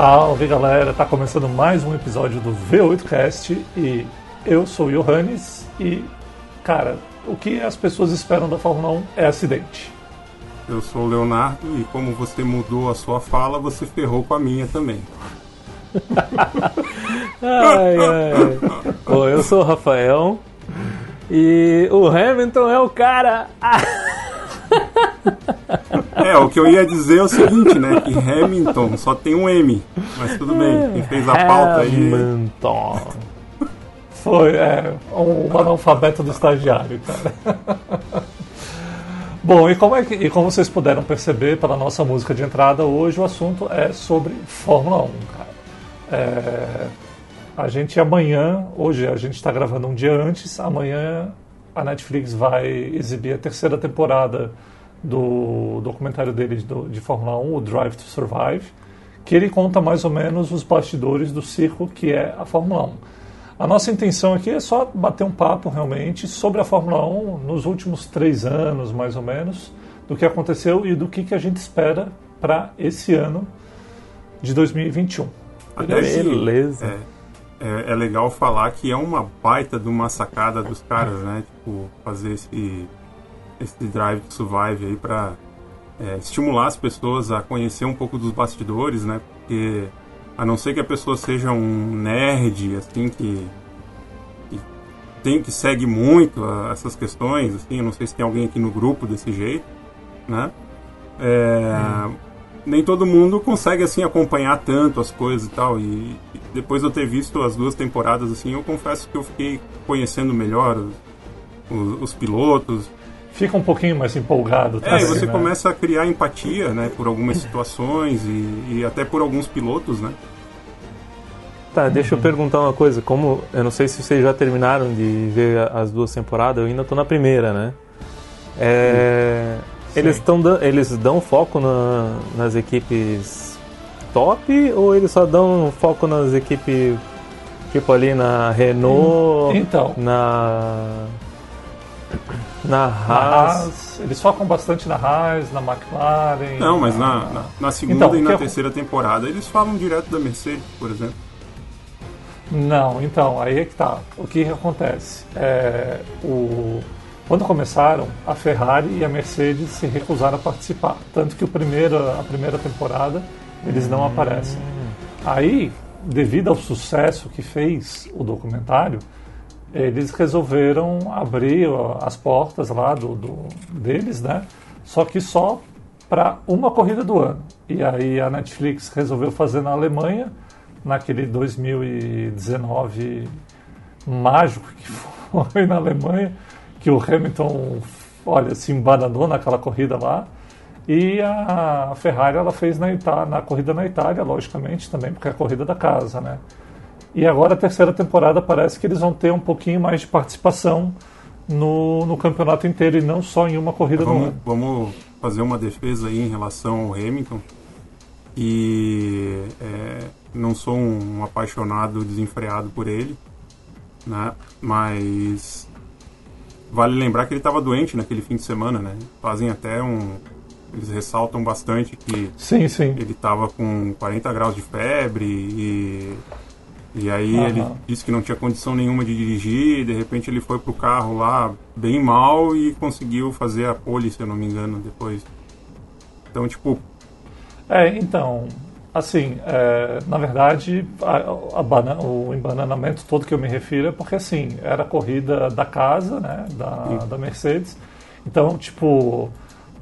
Salve galera, tá começando mais um episódio do V8Cast e eu sou o Johannes e, cara, o que as pessoas esperam da Fórmula 1 é acidente. Eu sou o Leonardo e como você mudou a sua fala, você ferrou com a minha também. ai, ai. Bom, eu sou o Rafael e o Hamilton é o cara. É, o que eu ia dizer é o seguinte, né? Que Hamilton só tem um M. Mas tudo bem, quem fez a pauta aí. Hamilton. Foi, é, um analfabeto do estagiário, cara. Bom, e como, é que, e como vocês puderam perceber pela nossa música de entrada, hoje o assunto é sobre Fórmula 1, cara. É, a gente amanhã, hoje a gente está gravando um dia antes, amanhã a Netflix vai exibir a terceira temporada do documentário deles do, de Fórmula 1, o Drive to Survive, que ele conta mais ou menos os bastidores do circo que é a Fórmula 1. A nossa intenção aqui é só bater um papo realmente sobre a Fórmula 1 nos últimos três anos, mais ou menos, do que aconteceu e do que, que a gente espera para esse ano de 2021. Beleza. É, é, é, legal falar que é uma baita de uma sacada dos caras, né? Tipo, fazer esse, esse drive to survive aí para é, estimular as pessoas a conhecer um pouco dos bastidores, né? Porque a não ser que a pessoa seja um nerd, assim, que, que tem que segue muito a, essas questões, assim, eu não sei se tem alguém aqui no grupo desse jeito, né? É, hum. Nem todo mundo consegue, assim, acompanhar tanto as coisas e tal, e, e, depois de eu ter visto as duas temporadas, assim, eu confesso que eu fiquei conhecendo melhor os, os, os pilotos, fica um pouquinho mais empolgado. Tá? É, você né? começa a criar empatia, né, por algumas situações e, e, até por alguns pilotos, né? Tá, deixa eu perguntar uma coisa. Como eu não sei se vocês já terminaram de ver as duas temporadas, eu ainda tô na primeira, né? É, eles, tão, eles dão foco na, nas equipes top ou eles só dão foco nas equipes tipo ali na Renault, então, na na Haas. na Haas. Eles focam bastante na Haas, na McLaren. Não, mas na, na, na segunda então, e na terceira temporada eles falam direto da Mercedes, por exemplo. Não, então, aí é que tá. O que, que acontece? É, o, quando começaram, a Ferrari e a Mercedes se recusaram a participar. Tanto que o primeiro, a primeira temporada eles não aparecem. Aí, devido ao sucesso que fez o documentário, eles resolveram abrir as portas lá do, do deles, né? Só que só para uma corrida do ano. E aí a Netflix resolveu fazer na Alemanha naquele 2019 mágico que foi na Alemanha, que o Hamilton, olha, se embananou naquela corrida lá. E a Ferrari ela fez na, Itália, na corrida na Itália, logicamente, também, porque é a corrida da casa, né? E agora a terceira temporada parece que eles vão ter um pouquinho mais de participação no, no campeonato inteiro e não só em uma corrida vamos, ano. Vamos fazer uma defesa aí em relação ao Hamilton. E é, não sou um, um apaixonado desenfreado por ele, né? Mas vale lembrar que ele estava doente naquele fim de semana, né? Fazem até um eles ressaltam bastante que sim, sim. ele estava com 40 graus de febre e e aí uhum. ele disse que não tinha condição nenhuma de dirigir, de repente ele foi pro carro lá bem mal e conseguiu fazer a pole, se eu não me engano, depois. Então, tipo. É, então, Assim, é, na verdade, a, a banana, o embananamento todo que eu me refiro é porque, assim, era a corrida da casa, né, da, da Mercedes. Então, tipo,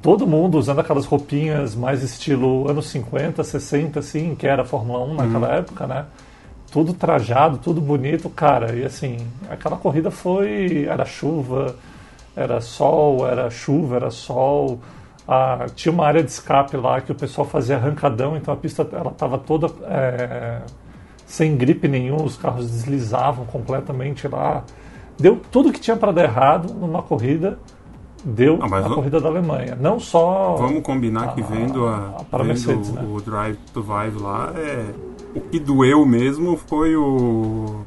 todo mundo usando aquelas roupinhas mais estilo anos 50, 60, assim, que era a Fórmula 1 naquela uhum. época, né? Tudo trajado, tudo bonito, cara. E, assim, aquela corrida foi... Era chuva, era sol, era chuva, era sol ah, tinha uma área de escape lá que o pessoal fazia arrancadão, então a pista ela estava toda é, sem gripe nenhum, os carros deslizavam completamente lá. Deu tudo que tinha para dar errado numa corrida, deu ah, a corrida da Alemanha. Não só. Vamos combinar a, que vendo, a, a vendo Mercedes, né? o Drive to Vive lá, é, o que doeu mesmo foi o.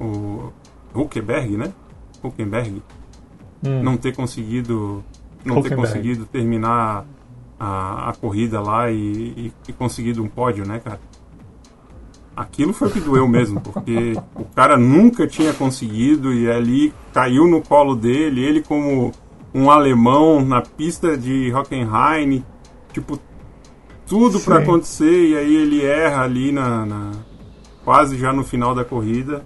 o Huckenberg, né? Huckenberg. Hum. Não ter conseguido não ter conseguido terminar a, a corrida lá e, e, e, conseguido um pódio, né, cara? aquilo foi o que doeu mesmo, porque o cara nunca tinha conseguido e ali caiu no colo dele, ele como um alemão na pista de Hockenheim, tipo, tudo para acontecer e aí ele erra ali na, na, quase já no final da corrida.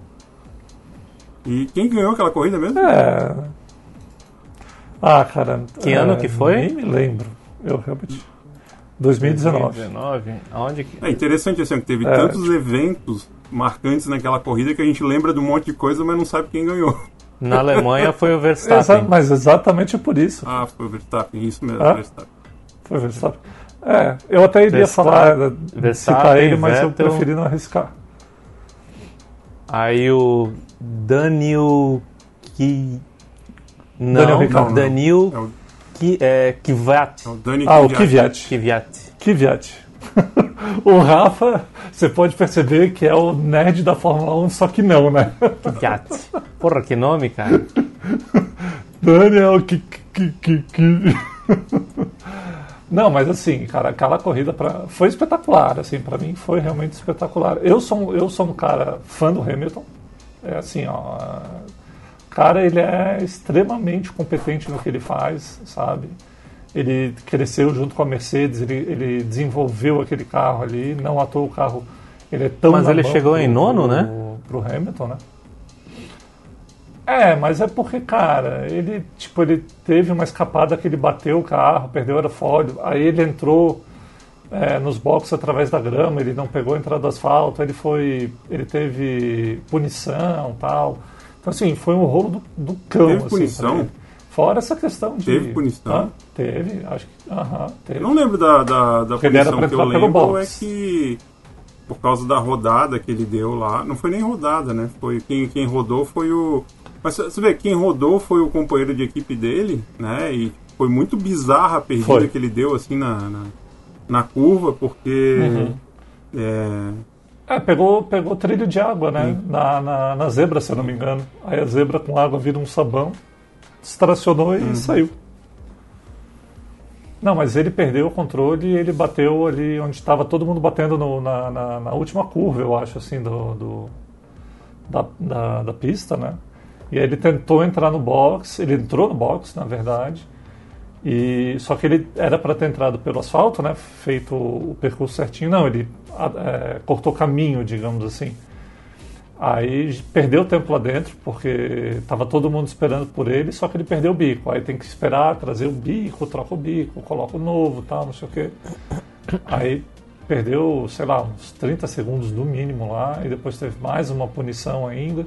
E quem ganhou aquela corrida mesmo? É. Ah, cara. Que é, ano que foi? Nem me lembro. Eu realmente. 2019. 2019. Aonde que... É interessante assim, que teve É, tantos tipo- eventos marcantes naquela corrida que a gente lembra de um monte de coisa, mas não sabe quem ganhou. Na Alemanha foi o Exa Verstappen. mas exatamente por isso. Ah, foi o Verstappen, isso mesmo, Ah? Verstappen. Foi o Verstappen. É, eu até iria Verstappen- falar, eh, Verstappen, citar ele, mas Vettel. eu preferi não arriscar. Aí o Daniel que não, Daniel Ricciardo. Daniel É o, que é Kvyat. é o Dani Ah, o. Kvyat. Kvyat. Kvyat. o Rafa, você pode perceber que é o nerd da Fórmula 1, só que não, né? Kvyat. Porra, que nome, cara. Daniel que, que, que, que. Não, mas assim, cara, aquela corrida pra... foi espetacular, assim, para mim foi realmente espetacular. Eu sou, eu sou um cara fã do Hamilton. É assim, ó, cara, ele é extremamente competente no que ele faz, sabe? Ele cresceu junto com a Mercedes, ele, ele desenvolveu aquele carro ali, não à toa o carro ele é tão Mas ele chegou pro- em nono, né? Pro Hamilton, né? É, mas é porque, cara, ele, tipo, ele teve uma escapada que ele bateu o carro, perdeu o aerofólio, aí ele entrou é, nos boxes através da grama, ele não pegou a entrada do asfalto, ele foi, ele teve punição, tal. Então assim, foi um rolo do, do cão, Teve assim, punição? Fora essa questão de Teve punição? Hã? teve, acho que, aham, teve. Eu não lembro da, da, da punição que eu lembro é que por causa da rodada que ele deu lá, não foi nem rodada, né? Foi quem, quem rodou foi o mas você vê, quem rodou foi o companheiro de equipe dele, né? E foi muito bizarra a perdida Foi. que ele deu assim na, na, na curva, porque Uhum. é, É, pegou, pegou trilho de água, né? Na, na, na zebra, se eu não me engano. Aí a zebra com água vira um sabão, distracionou e saiu. Não, mas ele perdeu o controle e ele bateu ali onde estava todo mundo batendo no- na, na, na última curva, eu acho, assim, do, do- da, da, da pista, né? E aí ele tentou entrar no box, ele entrou no box, na verdade, e só que ele era para ter entrado pelo asfalto, né? Feito o percurso certinho. Não, ele é, cortou caminho, digamos assim. Aí perdeu tempo lá dentro, porque estava todo mundo esperando por ele, só que ele perdeu o bico. Aí tem que esperar, trazer o bico, troca o bico, coloca o novo, tal, não sei o quê. Aí perdeu, sei lá, uns 30 segundos no mínimo lá, e depois teve mais uma punição ainda.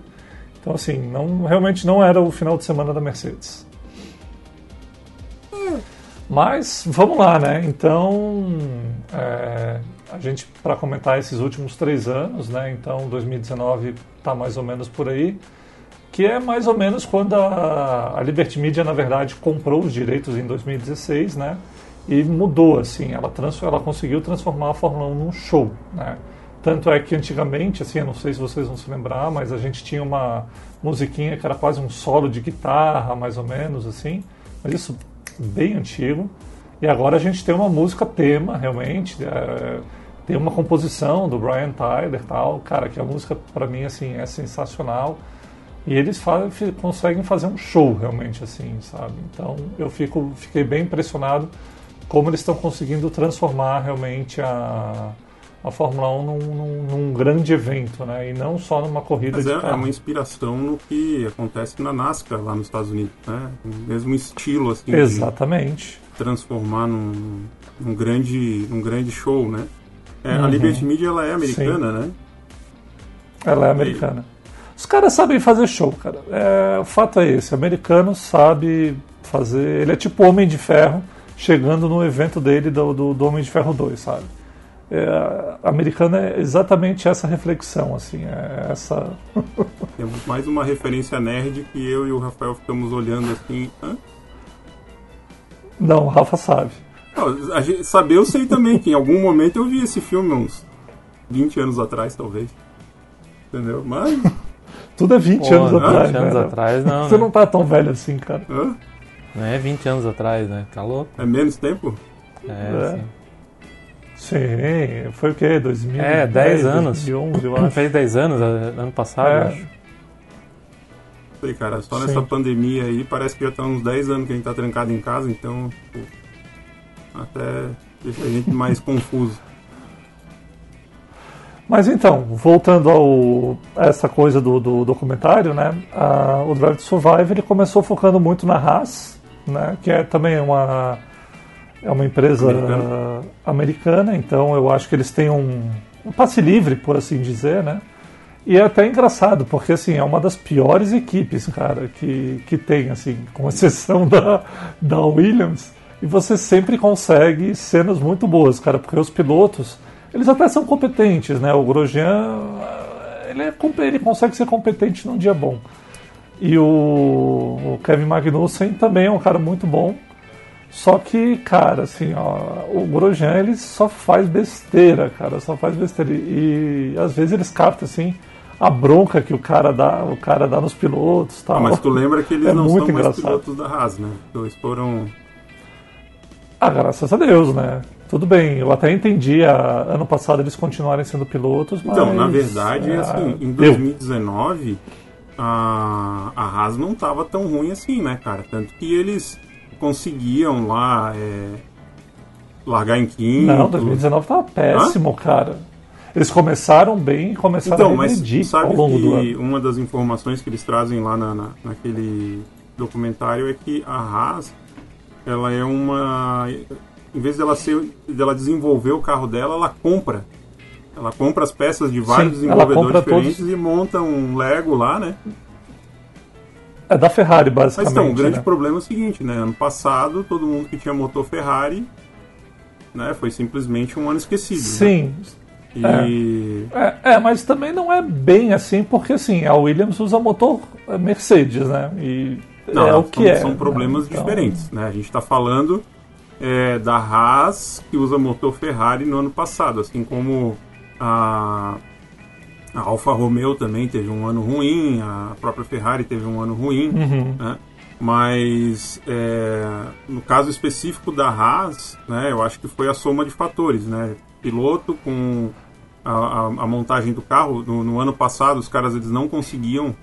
Então, assim, não, realmente não era o final de semana da Mercedes. Mas vamos lá, né? Então, é, a gente, para comentar esses últimos três anos, né? Então, 2019 está mais ou menos por aí, que é mais ou menos quando a, a Liberty Media, na verdade, comprou os direitos em 2016, né? E mudou, assim, ela, trans, ela conseguiu transformar a Fórmula 1 num show, né? Tanto é que antigamente, assim, eu não sei se vocês vão se lembrar, mas a gente tinha uma musiquinha que era quase um solo de guitarra, mais ou menos, assim. Mas isso bem antigo. E agora a gente tem uma música tema, realmente. é, tem uma composição do Brian Tyler tal. Cara, que a música, para mim, assim, é sensacional. E eles fa- fi- conseguem fazer um show, realmente, assim, sabe? Então, eu fico, fiquei bem impressionado como eles estão conseguindo transformar realmente a, a Fórmula 1 num, num- num grande evento, né? E não só numa corrida Mas de é, é carro. uma inspiração no que acontece na NASCAR lá nos Estados Unidos, né? O mesmo estilo assim de Exatamente. transformar num, num grande num grande show, né? É, Uhum. A Liberty Media ela é americana, né? Ela é americana. Os caras sabem fazer show, cara. É, o fato é esse: o americano sabe fazer. Ele é tipo Homem de Ferro chegando no evento dele do, do, do Homem de Ferro 2, sabe? É, americano é exatamente essa reflexão, assim, é essa. Temos mais uma referência nerd que eu e o Rafael ficamos olhando assim. Hã? Não, o Rafa sabe. Não, a gente- saber eu sei também que em algum momento eu vi esse filme uns 20 anos atrás, talvez. Entendeu? Mas. Tudo é 20 Pô, anos não, atrás. 20 anos né? atrás não, Você né? não tá tão velho assim, cara. hã? Não é 20 anos atrás, né? Tá louco? É menos tempo? É, É. sim. Sim, foi o quê? 2000, É, 10 anos. 2011, eu acho. Fez 10 anos, eh, ano passado, É. eu acho. Sei, cara, só Sim. nessa pandemia aí parece que já tá uns 10 anos que a gente tá trancado em casa, então pô, até deixa a gente mais confuso. Mas então, voltando ao a essa coisa do, do documentário, né? a- o Drive to Survive ele começou focando muito na Haas, né? Que é também uma é uma empresa Americana. americana, então eu acho que eles têm um, um passe livre, por assim dizer, né? E é até engraçado, porque assim, é uma das piores equipes, cara, que, que tem, assim, com exceção da, da Williams, e você sempre consegue cenas muito boas, cara, porque os pilotos, eles até são competentes, né? O Grosjean, ele, é, ele consegue ser competente num dia bom. E o, o Kevin Magnussen também é um cara muito bom. Só que, cara, assim, ó, o Grosjean ele só faz besteira, cara, só faz besteira. E, às vezes eles captam assim a bronca que o cara dá, o cara dá nos pilotos, tal. Ah, mas tu lembra que eles É não muito são mais engraçado. pilotos da Haas, né? Eles foram. Ah, graças a Deus, né? Tudo bem, eu até entendi a, ano passado eles continuarem sendo pilotos, mas Então, na verdade, é, assim, em deu. 2019 a, a Haas não tava tão ruim assim, né, cara? Tanto que eles conseguiam lá é, largar em quinto. Não, 2019 tava péssimo, cara. Eles começaram bem e começaram Então, a mas regredir sabe ao longo do que ano. uma das informações que eles trazem lá na, na- naquele documentário é que a Haas, ela é uma... Em vez dela, ser, dela desenvolver o carro dela, ela compra. Ela compra as peças de vários Sim, desenvolvedores compra todos. diferentes e monta um Lego lá, né? É da Ferrari, Mas basicamente. então, o grande né? problema é o seguinte, né? Ano passado, todo mundo que tinha motor Ferrari, né? Foi simplesmente um ano esquecido. né? Sim, E... É, é, mas também não é bem assim, porque assim, a Williams usa motor é, Mercedes, né? E Não, é o são, que é. são problemas né? Então, diferentes, né? A gente está falando é, da Haas, que usa motor Ferrari no ano passado, assim como a, a Alfa Romeo também teve um ano ruim, a própria Ferrari teve um ano ruim, Uhum. né? Mas é, no caso específico da Haas, né, eu acho que foi a soma de fatores, né? Piloto com a, a- a montagem do carro no, no ano passado, os caras eles não conseguiam.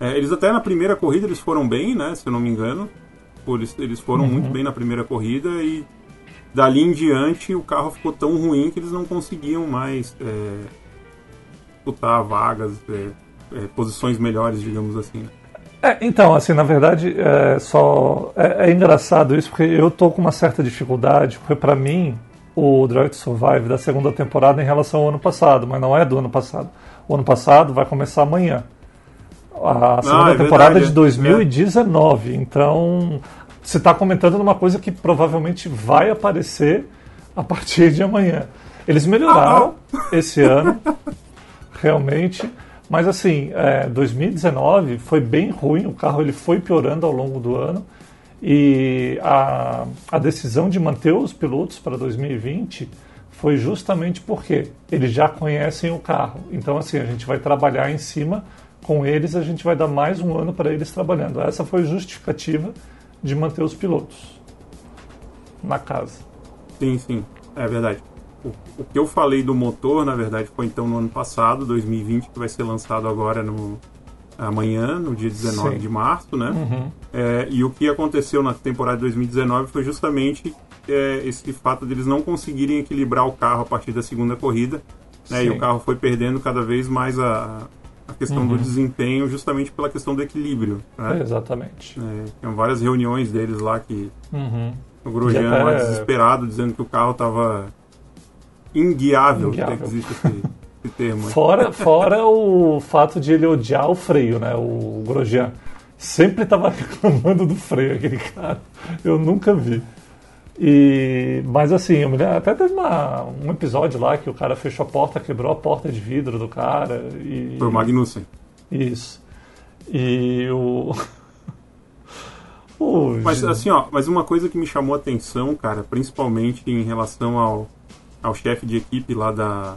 é, eles até na primeira corrida eles foram bem, né? Se eu não me engano, eles, eles foram muito bem na primeira corrida e dali em diante o carro ficou tão ruim que eles não conseguiam mais é, disputar vagas, é, é, posições melhores, digamos assim. né? É, então, assim, na verdade, é só é, é engraçado isso, porque eu tô com uma certa dificuldade, porque pra mim o Drive to Survive da segunda temporada em relação ao ano passado, mas não é do ano passado. O ano passado vai começar amanhã. A segunda é temporada verdade, de é. 2019. Então, você está comentando numa coisa que provavelmente vai aparecer a partir de amanhã. Eles melhoraram esse ano, realmente. Mas assim, é, 2019 foi bem ruim, o carro ele foi piorando ao longo do ano. E a, a decisão de manter os pilotos para 2020 foi justamente porque eles já conhecem o carro. Então, assim, a gente vai trabalhar em cima com eles, a gente vai dar mais um ano para eles trabalhando. Essa foi a justificativa de manter os pilotos na casa. Sim, sim, é verdade. O, o que eu falei do motor, na verdade, foi então no ano passado, 2020, que vai ser lançado agora no amanhã, no dia 19 Sim. de março, né? Uhum. É, e o que aconteceu na temporada de 2019 foi justamente é, esse fato deles não conseguirem equilibrar o carro a partir da segunda corrida, né? E o carro foi perdendo cada vez mais a, a questão do Uhum. desempenho, justamente pela questão do equilíbrio. Né? Exatamente. É, tinham várias reuniões deles lá que Uhum. o Grosjean até- lá desesperado, dizendo que o carro estava inguiável, Inguiável. que existe esse, esse termo. Fora, fora o fato de ele odiar o freio, né? O Grosjean. Sempre estava reclamando do freio, aquele cara. Eu nunca vi. E, mas assim, eu me lembro- até teve uma- um episódio lá que o cara fechou a porta, quebrou a porta de vidro do cara. E, Foi o Magnussen. Isso. E o. o Mas assim, ó, mas uma coisa que me chamou a atenção, cara, principalmente em relação ao, ao chefe de equipe lá da,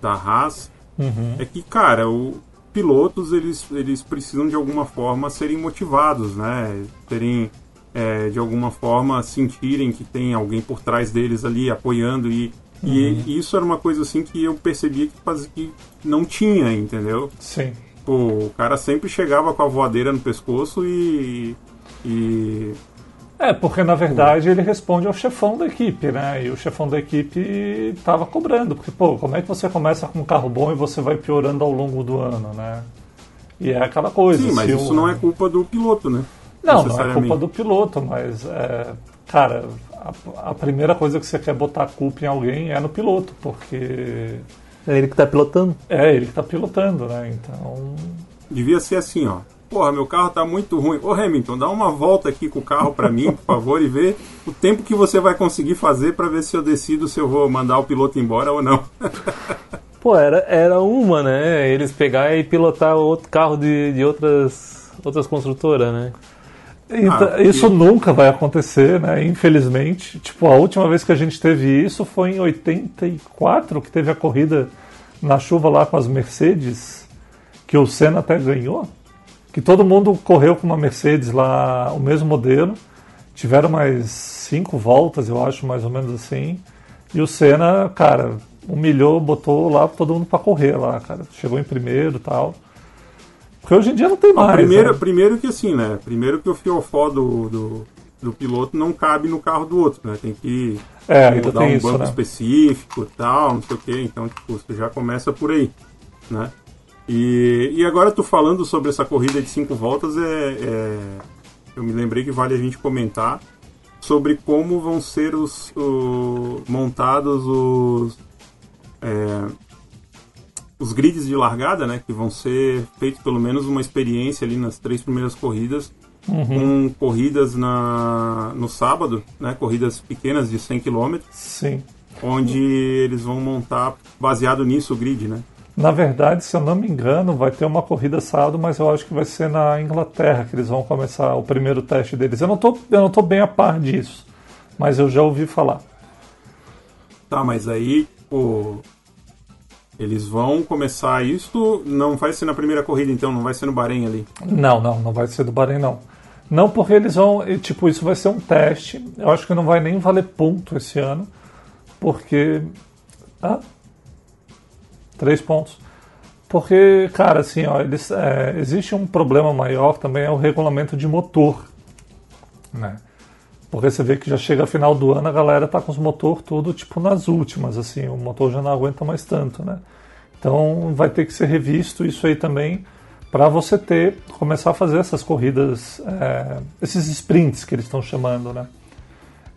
da Haas, Uhum. é que, cara, o pilotos eles, eles precisam de alguma forma serem motivados, né? Terem é, de alguma forma sentirem que tem alguém por trás deles ali apoiando e E uhum. isso era uma coisa assim que eu percebia que, que não tinha, entendeu? Sim. Pô, o cara sempre chegava com a voadeira no pescoço e. e... É, porque na verdade ele responde ao chefão da equipe, né? E o chefão da equipe estava cobrando, porque, pô, como é que você começa com um carro bom e você vai piorando ao longo do ano, né? E é aquela coisa. Sim, mas isso o... não é culpa do piloto, né? Não, não é culpa do piloto, mas, é, cara, a, a, primeira coisa que você quer botar a culpa em alguém é no piloto, porque. É ele que está pilotando? É, ele que está pilotando, né? Então. Devia ser assim, ó. Porra, meu carro tá muito ruim. Ô Hamilton, dá uma volta aqui com o carro para mim, por favor, e vê o tempo que você vai conseguir fazer para ver se eu decido se eu vou mandar o piloto embora ou não. Pô, era, era uma, né? Eles pegar e pilotar outro carro de, de outras, outras construtoras, né? Então, ah, isso e... nunca vai acontecer, né? Infelizmente. Tipo, a última vez que a gente teve isso foi em 84, que teve a corrida na chuva lá com as Mercedes, que o Senna até ganhou. Que todo mundo correu com uma Mercedes lá, o mesmo modelo. Tiveram mais cinco voltas, eu acho, mais ou menos assim. E o Senna, cara, humilhou, botou lá todo mundo para correr lá, cara. Chegou em primeiro e tal. Porque hoje em dia não tem mais. primeiro, né? primeiro que assim, né? Primeiro que o fiofó do, do, do, piloto não cabe no carro do outro, né? Tem que é, mudar um isso, banco né? específico e tal, não sei o quê. Então, tipo, você já começa por aí, né? E, e agora tu falando sobre essa corrida de cinco voltas, é, é, eu me lembrei que vale a gente comentar sobre como vão ser os, o, montados os é, os grids de largada, né, que vão ser feitos pelo menos uma experiência ali nas três primeiras corridas, uhum. com corridas na, no sábado, né, corridas pequenas de 100 km. Sim. Onde eles vão montar, baseado nisso, o grid, né? Na verdade, se eu não me engano, vai ter uma corrida sábado, mas eu acho que vai ser na Inglaterra que eles vão começar o primeiro teste deles. Eu não tô, eu não tô bem a par disso, mas eu já ouvi falar. Tá, mas aí, o eles vão começar isso, não vai ser na primeira corrida então, não vai ser no Bahrein ali? Não, não, não vai ser do Bahrein não. Não porque eles vão, tipo, isso vai ser um teste. Eu acho que não vai nem valer ponto esse ano, porque ah, três pontos. Porque, cara, assim, ó, eles, é, existe um problema maior também é o regulamento de motor, né? Porque você vê que já chega final do ano, a galera tá com os motor tudo tipo nas últimas, assim, o motor já não aguenta mais tanto, né? Então vai ter que ser revisto isso aí também para você ter, começar a fazer essas corridas, é, esses sprints que eles estão chamando, né?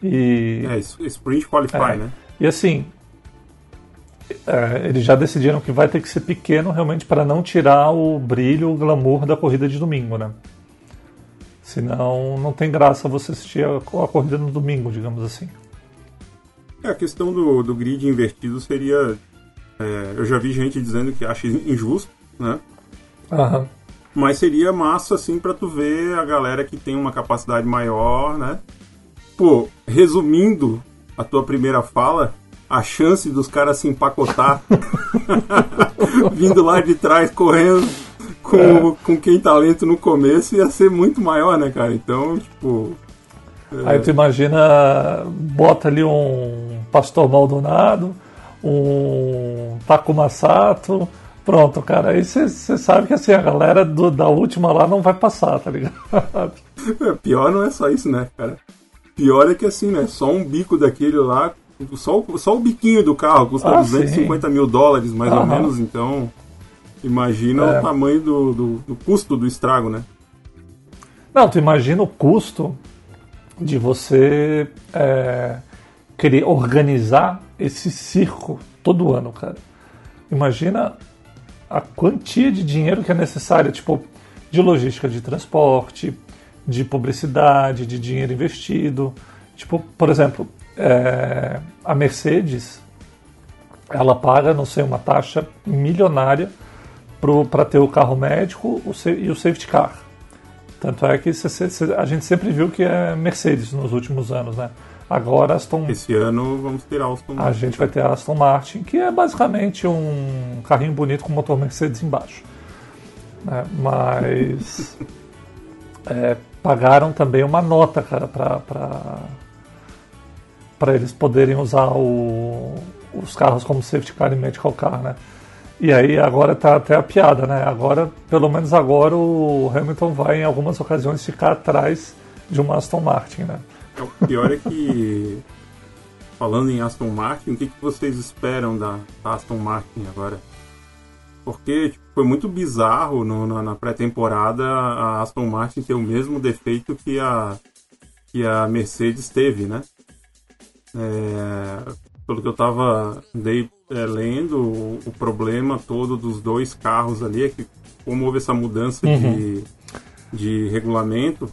E, é, sprint qualify, é, né? E assim, é, eles já decidiram que vai ter que ser pequeno realmente para não tirar o brilho, o glamour da corrida de domingo, né? Senão não tem graça você assistir a, a corrida no domingo, digamos assim. É, a questão do, do grid invertido seria. É, eu já vi gente dizendo que acha injusto, né? Aham. Mas seria massa, assim, pra tu ver a galera que tem uma capacidade maior, né? Pô, resumindo a tua primeira fala, a chance dos caras se empacotar vindo lá de trás correndo com, é. com quem tá lento no começo ia ser muito maior, né, cara? Então, tipo. É... Aí tu imagina, bota ali um Pastor Maldonado, um Takuma Sato, pronto, cara. Aí você sabe que assim, a galera do, da última lá não vai passar, tá ligado? É, pior não é só isso, né, cara? Pior é que assim, né? Só um bico daquele lá, só, só o biquinho do carro custa ah, 250 sim. mil dólares, mais Aham. ou menos, então. Imagina é. o tamanho do, do, do, custo do estrago, né? Não, tu imagina o custo de você é, querer organizar esse circo todo ano, cara. Imagina a quantia de dinheiro que é necessária, tipo, de logística de transporte, de publicidade, de dinheiro investido. Tipo, por exemplo, é, a Mercedes, ela paga, não sei, uma taxa milionária para ter o carro médico o, e o safety car. Tanto é que a gente sempre viu que é Mercedes nos últimos anos, né? Agora Aston. Esse ano vamos ter Aston Martin. A gente vai ter a Aston Martin, que é basicamente um carrinho bonito com motor Mercedes embaixo. É, mas é, pagaram também uma nota, cara, para para eles poderem usar o, os carros como safety car e medical car, né? E aí agora tá até a piada, né? Agora, pelo menos agora, o Hamilton vai em algumas ocasiões ficar atrás de uma Aston Martin, né? É, o pior é que, falando em Aston Martin, o que, que vocês esperam da, da Aston Martin agora? Porque tipo, foi muito bizarro no, na, na pré-temporada a Aston Martin ter o mesmo defeito que a, que a Mercedes teve, né? É, pelo que eu estava é, lendo, o, o, problema todo dos dois carros ali é que, como houve essa mudança uhum. de, de regulamento,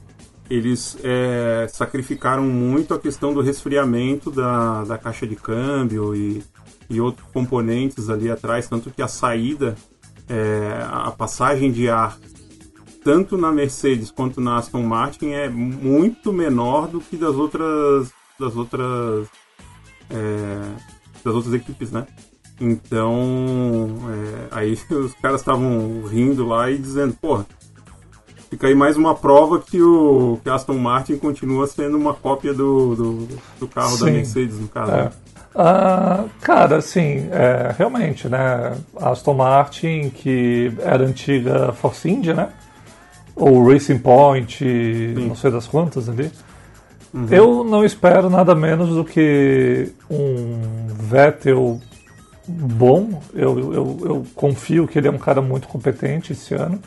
eles é, sacrificaram muito a questão do resfriamento da, da caixa de câmbio e, e outros componentes ali atrás, tanto que a saída, é, a passagem de ar, tanto na Mercedes quanto na Aston Martin, é muito menor do que das outras, das outras, é, das outras equipes, né? Então, é, aí os caras estavam rindo lá e dizendo, porra, fica aí mais uma prova que o que Aston Martin continua sendo uma cópia do, do, do carro Sim. da Mercedes, no caso. É. Uh, cara, assim, é, realmente, né? Aston Martin, que era antiga Force India, né? Ou Racing Point, Sim. não sei das quantas ali. Uhum. Eu não espero nada menos do que um Vettel bom. Eu, eu, eu confio que ele é um cara muito competente esse ano.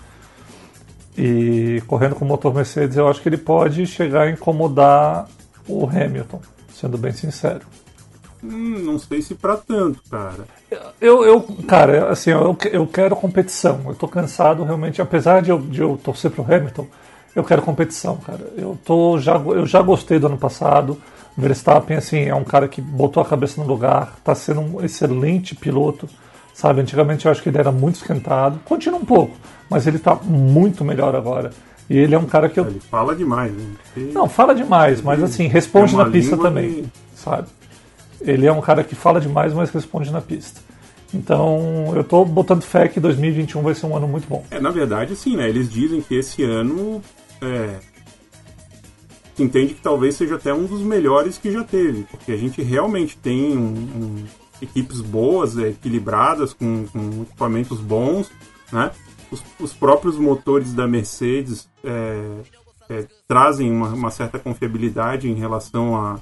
E correndo com o motor Mercedes, eu acho que ele pode chegar a incomodar o Hamilton, sendo bem sincero. Hum, não sei se para tanto, cara. Eu, eu cara, assim, eu, eu quero competição. Eu tô cansado realmente, apesar de eu, de eu torcer pro Hamilton, eu quero competição, cara. Eu, tô, já, eu já gostei do ano passado. O Verstappen, assim, é um cara que botou a cabeça no lugar, tá sendo um excelente piloto. Sabe, antigamente eu acho que ele era muito esquentado. Continua um pouco, mas ele tá muito melhor agora. E ele é um cara que eu. Ele fala demais, né? Ele... Não, fala demais, mas assim, responde na pista também, sabe? Ele é um cara que fala demais, mas responde na pista. Então, eu tô botando fé que 2021 vai ser um ano muito bom. É, na verdade, sim, né? Eles dizem que esse ano é, entende que talvez seja até um dos melhores que já teve, porque a gente realmente tem um, um, equipes boas, é, equilibradas, com, com, equipamentos bons, né? Os, os, próprios motores da Mercedes é, é, trazem uma, uma, certa confiabilidade em relação à,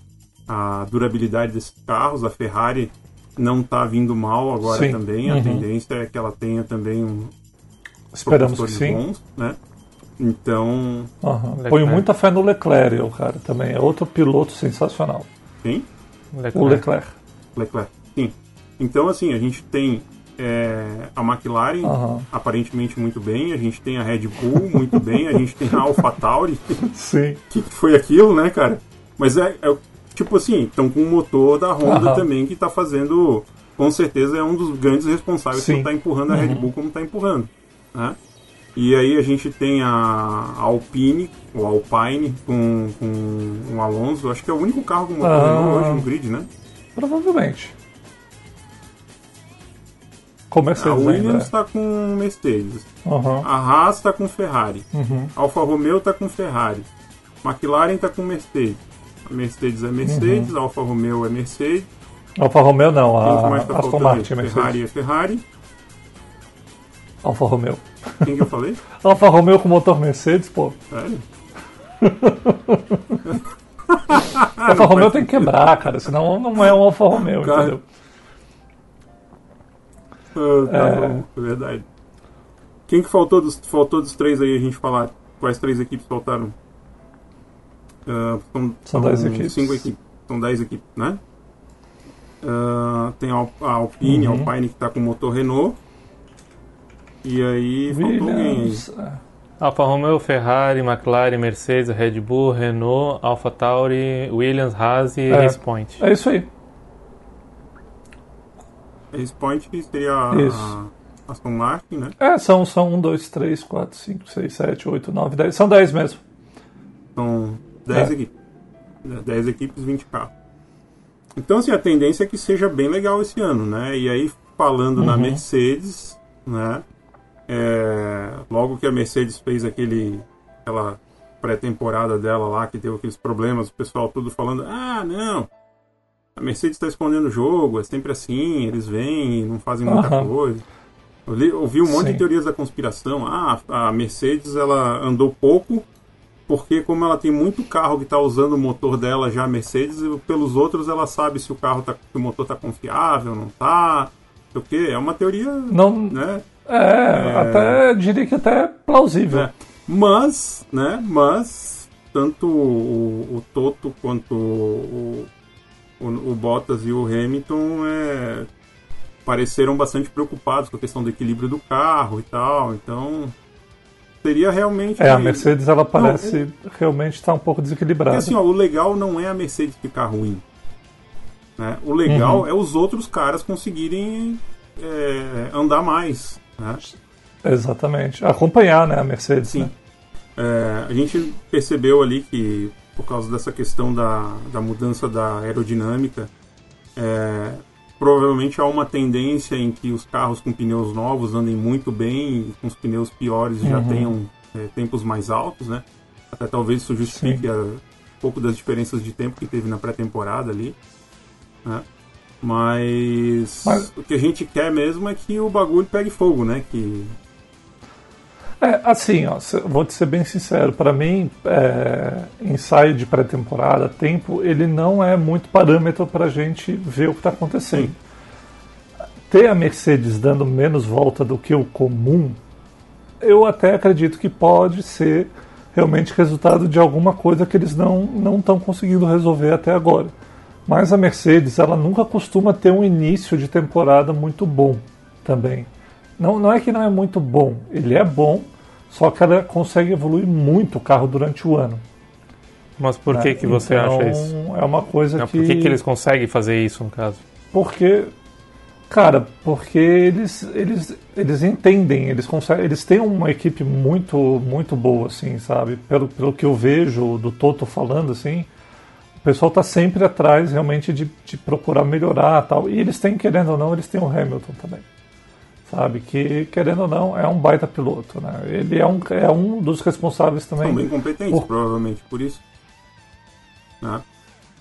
à durabilidade desses carros. A Ferrari não está vindo mal agora Sim. também. A uhum. tendência é que ela tenha também um Esperamos que sim. bons, né? Então. Uhum. Ponho muita fé no Leclerc, eu, cara, também. É outro piloto sensacional. Quem? Leclerc. O Leclerc. Leclerc, sim. Então, assim, a gente tem é, a McLaren uhum. aparentemente muito bem, a gente tem a Red Bull muito bem, a gente tem a AlphaTauri. Sim. que foi aquilo, né, cara? Mas é, é tipo assim, estão com o motor da Honda uhum. também que está fazendo, com certeza é um dos grandes responsáveis Sim. por estar tá empurrando a Red uhum. Bull como está empurrando, né? E aí a gente tem a Alpine, o Alpine, com, com o Alonso. Acho que é o único carro com motor ah, hoje no grid, né? Provavelmente. Com Mercedes. A Williams está com Mercedes. Uhum. A Haas está com Ferrari. Uhum. Alfa Romeo está com Ferrari. McLaren está com Mercedes. A Mercedes é Mercedes, uhum. Alfa Romeo é Mercedes. Alfa Romeo não, a tá Aston Martin é Mercedes. Ferrari é Ferrari. Alfa Romeo. Quem que eu falei? Alfa Romeo com motor Mercedes, pô. Sério? Alfa Romeo tem que quebrar, cara, senão não é um Alfa Romeo, cara... entendeu? Ah, tá é... bom, é verdade. Quem que faltou dos, faltou dos três aí a gente falar? Quais três equipes faltaram? Uh, são, são dez equipes. Cinco equipes. São dez equipes, né? Uh, tem a, Alpine, uhum. a Alpine que está com motor Renault. E aí Williams. faltou alguém aí. Alfa Romeo, Ferrari, McLaren, Mercedes, Red Bull, Renault, Alfa Tauri, Williams, Haas e é, Race Point. É isso aí. Race Point seria a Aston Martin, né? É, são, são 1, 2, 3, 4, 5, 6, 7, 8, 9, 10. São 10 mesmo. São 10 é. equipes. 10 equipes, 20 carros. Então, assim, a tendência é que seja bem legal esse ano, né? E aí, falando uhum. na Mercedes, né? É, logo que a Mercedes fez aquele, aquela pré-temporada dela lá, que teve aqueles problemas, o pessoal tudo falando: ah, não, a Mercedes está escondendo o jogo, é sempre assim, eles vêm não fazem muita uhum. coisa. Eu li, ouvi um monte Sim. de teorias da conspiração. Ah, a Mercedes ela andou pouco porque como ela tem muito carro que está usando o motor dela já a Mercedes, pelos outros ela sabe se o carro tá, se o motor está confiável, não está. O que é uma teoria, não, né? É, é, até diria que até plausível. É. Mas, né? Mas tanto o, o Toto quanto o, o, o, Bottas e o Hamilton é, pareceram bastante preocupados com a questão do equilíbrio do carro e tal. Então seria realmente. É, a Mercedes ela parece não, realmente estar um pouco desequilibrada. Assim, ó, o legal não é a Mercedes ficar ruim. Né? O legal uhum. é os outros caras conseguirem é, andar mais. Né? Exatamente. Acompanhar né, a Mercedes. Sim. Né? É, a gente percebeu ali que, por causa dessa questão da, da mudança da aerodinâmica, é, provavelmente há uma tendência em que os carros com pneus novos andem muito bem e com os pneus piores uhum. já tenham é, tempos mais altos, né? Até talvez isso justifique a, um pouco das diferenças de tempo que teve na pré-temporada ali, né? Mas, Mas, o que a gente quer mesmo é que o bagulho pegue fogo, né? Que é, assim, ó, vou te ser bem sincero, para mim, é, ensaio de pré-temporada, tempo, ele não é muito parâmetro para a gente ver o que está acontecendo. Ter a Mercedes dando menos volta do que o comum, eu até acredito que pode ser realmente resultado de alguma coisa que eles não estão conseguindo resolver até agora. Mas a Mercedes, ela nunca costuma ter um início de temporada muito bom também. Não, não é que não é muito bom, ele é bom, só que ela consegue evoluir muito o carro durante o ano. Mas por né? que, que você então, acha isso? É uma coisa não, que. Por que, que eles conseguem fazer isso, no caso? Porque, cara, porque eles, eles, eles entendem, eles conseguem, eles têm uma equipe muito, muito boa, assim, sabe? Pelo, pelo que eu vejo do Toto falando, assim, o pessoal está sempre atrás realmente de, de procurar melhorar tal. E eles têm, querendo ou não, eles têm o Hamilton também sabe? Que, querendo ou não, é um baita piloto, né? Ele é um, é um dos responsáveis também. São bem competentes, por... provavelmente, por isso. Né?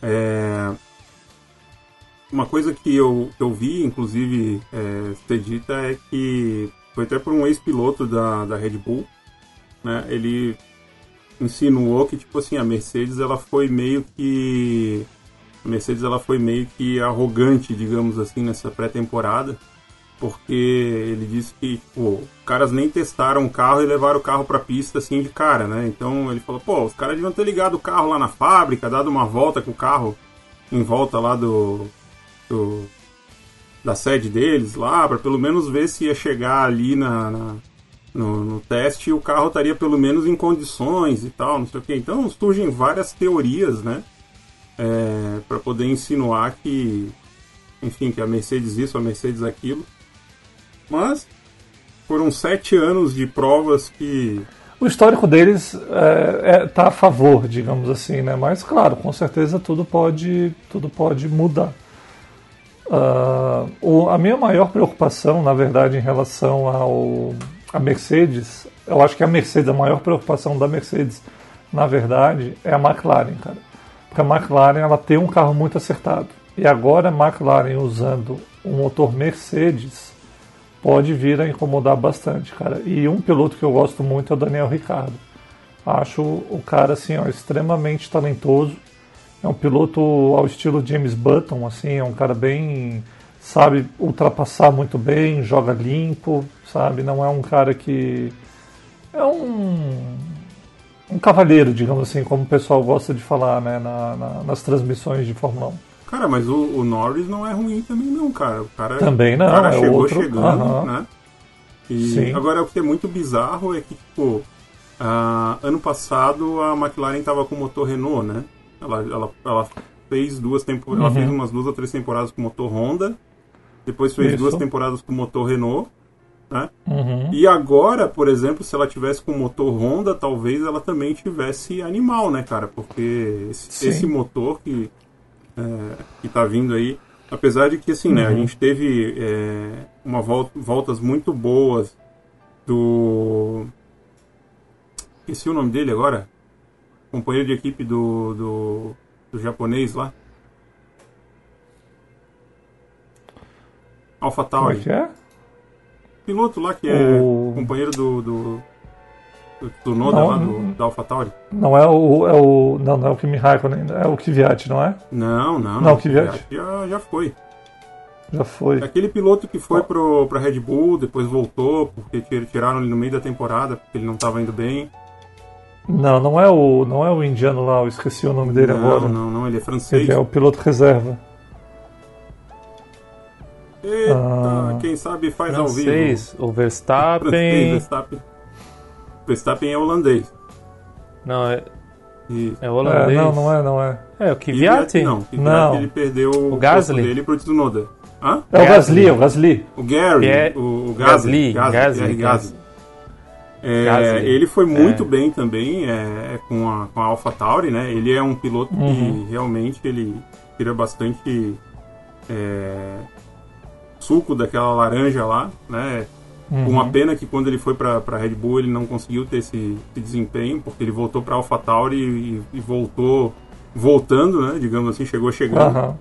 É... Uma coisa que eu, eu vi, inclusive, é, ser dita é que foi até por um ex-piloto da, da Red Bull, né? Ele insinuou que, tipo assim, a Mercedes, ela foi meio que... A Mercedes, ela foi meio que arrogante, digamos assim, nessa pré-temporada, porque ele disse que pô, os caras nem testaram o carro e levaram o carro para pista assim de cara, né? Então ele falou, pô, os caras deviam ter ligado o carro lá na fábrica, dado uma volta com o carro em volta lá do, do da sede deles lá, para pelo menos ver se ia chegar ali na, na no, no, teste o carro estaria pelo menos em condições e tal, não sei o que. Então surgem várias teorias, né? É, para poder insinuar que, enfim, que a Mercedes isso, a Mercedes aquilo. Mas foram sete anos de provas que. O histórico deles está é, é, tá a favor, digamos assim, né? Mas claro, com certeza tudo pode, tudo pode mudar. Uh, o, a minha maior preocupação, na verdade, em relação ao a Mercedes, eu acho que a Mercedes, a maior preocupação da Mercedes, na verdade, é a McLaren, cara. Porque a McLaren ela tem um carro muito acertado. E agora a McLaren usando um motor Mercedes, pode vir a incomodar bastante, cara. E um piloto que eu gosto muito é o Daniel Ricardo. Acho o cara assim, ó, extremamente talentoso. É um piloto ao estilo James Button, assim, é um cara bem sabe ultrapassar muito bem, joga limpo, sabe? Não é um cara que é um um cavalheiro, digamos assim, como o pessoal gosta de falar, né, na, na, nas transmissões de Fórmula 1. Cara, mas o, o, Norris não é ruim também não, cara. O cara, também não, o cara é chegou outro... chegando, uhum. né? E Sim. agora o que é muito bizarro é que, tipo, ano passado a McLaren tava com motor Renault, né? Ela, ela, ela fez duas temporadas, uhum. ela fez umas duas ou três temporadas com motor Honda, depois fez Isso. duas temporadas com motor Renault, né? Uhum. E agora, por exemplo, se ela tivesse com motor Honda, talvez ela também tivesse animal, né, cara? Porque esse, esse motor que é, que está vindo aí. Apesar de que, assim, né, a uhum. gente teve é, uma volta, voltas muito boas do. Esqueci o nome dele agora. Companheiro de equipe do, do, do japonês lá. Alpha Como é Tauri. que é? Piloto lá que é O- companheiro do. do, do Tsunoda Não, lá, do, da Alpha Tauri. Não é o. É o não, não é o Kimi Raikkonen, é o Kvyat, não é? Não, não. Não, Kvyat. Já, já foi. Já foi. Aquele piloto que foi pro, pra Red Bull, depois voltou, porque tir- tiraram ele no meio da temporada, porque ele não tava indo bem. Não, não é o. Não é o indiano lá, eu esqueci o nome dele não, agora. não, não, ele é francês. Ele é o piloto reserva. Eita, Ah. quem sabe faz ao vivo. Francês, o Francês, Verstappen. Verstappen. Verstappen é holandês. Não, é, E é É, holandês. não, não é, não é. É, o Kvyat? Não, Kvyat Não. ele perdeu o, O Gasly? dele pro Tsunoda. Hã? É o Gasly. É o Gasly. O Gary, Ga- o, o Gasly, Gasly, Gasly. É. Ele foi muito É. bem também é, com, a, com a Alpha Tauri, né? Ele é um piloto Uhum. que realmente ele tira bastante é, suco daquela laranja lá, né? Uhum. Uma pena que quando ele foi para Red Bull ele não conseguiu ter esse, esse desempenho, porque ele voltou para a Alpha Tauri e, e voltou voltando, né? Digamos assim, chegou chegando. Aham.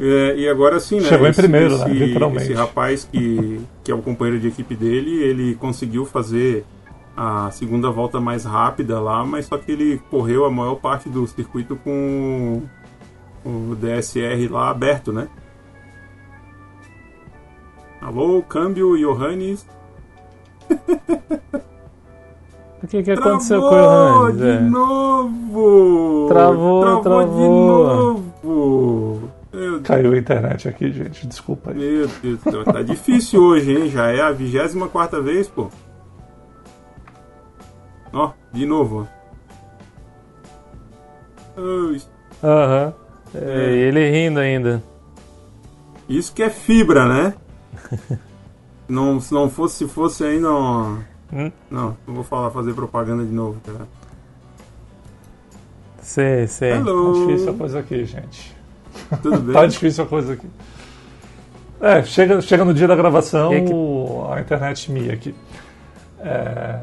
É, e agora sim, né? Chegou em esse, primeiro, esse, né, literalmente. Esse rapaz que, que é o companheiro de equipe dele, ele conseguiu fazer a segunda volta mais rápida lá, mas só que ele correu a maior parte do circuito com o DSR lá aberto, né? Alô, câmbio, Johannes. O que, que aconteceu com o Travou Johannes? de É. novo! Travou, de travou. novo! Meu Caiu a internet aqui, gente. Desculpa aí. Meu Deus do céu, tá difícil hoje, hein? Já é a 24 vez, pô. Ó, de novo, Aham. É, e ele rindo ainda. Isso que é fibra, né? não, se não fosse, se fosse ainda. ó, Hum? Não, não vou falar, fazer propaganda de novo, cara. Sei, sei. Tá difícil a coisa aqui, gente. Tudo bem? Tá difícil a coisa aqui. É, chega, chega no dia da gravação E aqui? o- a internet minha aqui. É,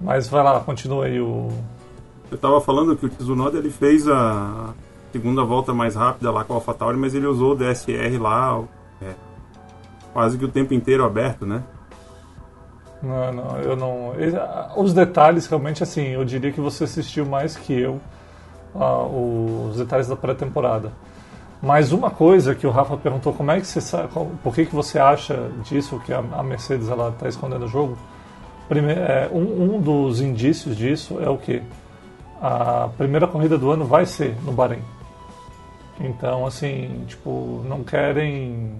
mas vai lá, continua aí o. Eu tava falando que o Tsunoda ele fez a segunda volta mais rápida lá com a AlphaTauri, mas ele usou o DSR lá é, quase que o tempo inteiro aberto, né? Não, não, eu não. Os detalhes, realmente, assim, eu diria que você assistiu mais que eu ah, os detalhes da pré-temporada. Mas uma coisa que o Rafa perguntou, como é que você sabe, por que, que você acha disso, que a, a Mercedes ela está escondendo o jogo? Primeiro, é, um, um dos indícios disso é o que? A primeira corrida do ano vai ser no Bahrein. Então, assim, tipo, não querem.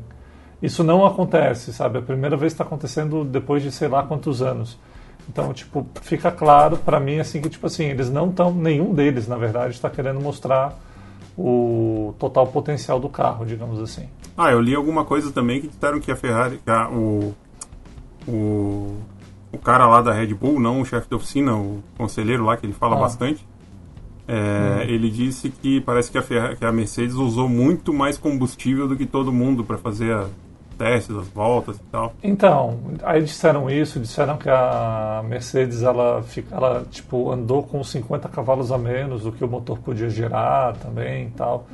Isso não acontece, sabe? A primeira vez está acontecendo depois de sei lá quantos anos. Então, tipo, fica claro para mim assim que tipo assim, eles não estão, nenhum deles, na verdade, está querendo mostrar o total potencial do carro, digamos assim. Ah, eu li alguma coisa também que disseram que a Ferrari, que a- o, o, o cara lá da Red Bull, não o chefe de oficina, o conselheiro lá que ele fala Ah. bastante, é, ele disse que parece que a, Ferrari, que a Mercedes usou muito mais combustível do que todo mundo para fazer a testes, as voltas e tal. Então, aí disseram isso, disseram que a Mercedes ela, fica, ela tipo, andou com 50 cavalos a menos do que o motor podia gerar também e tal.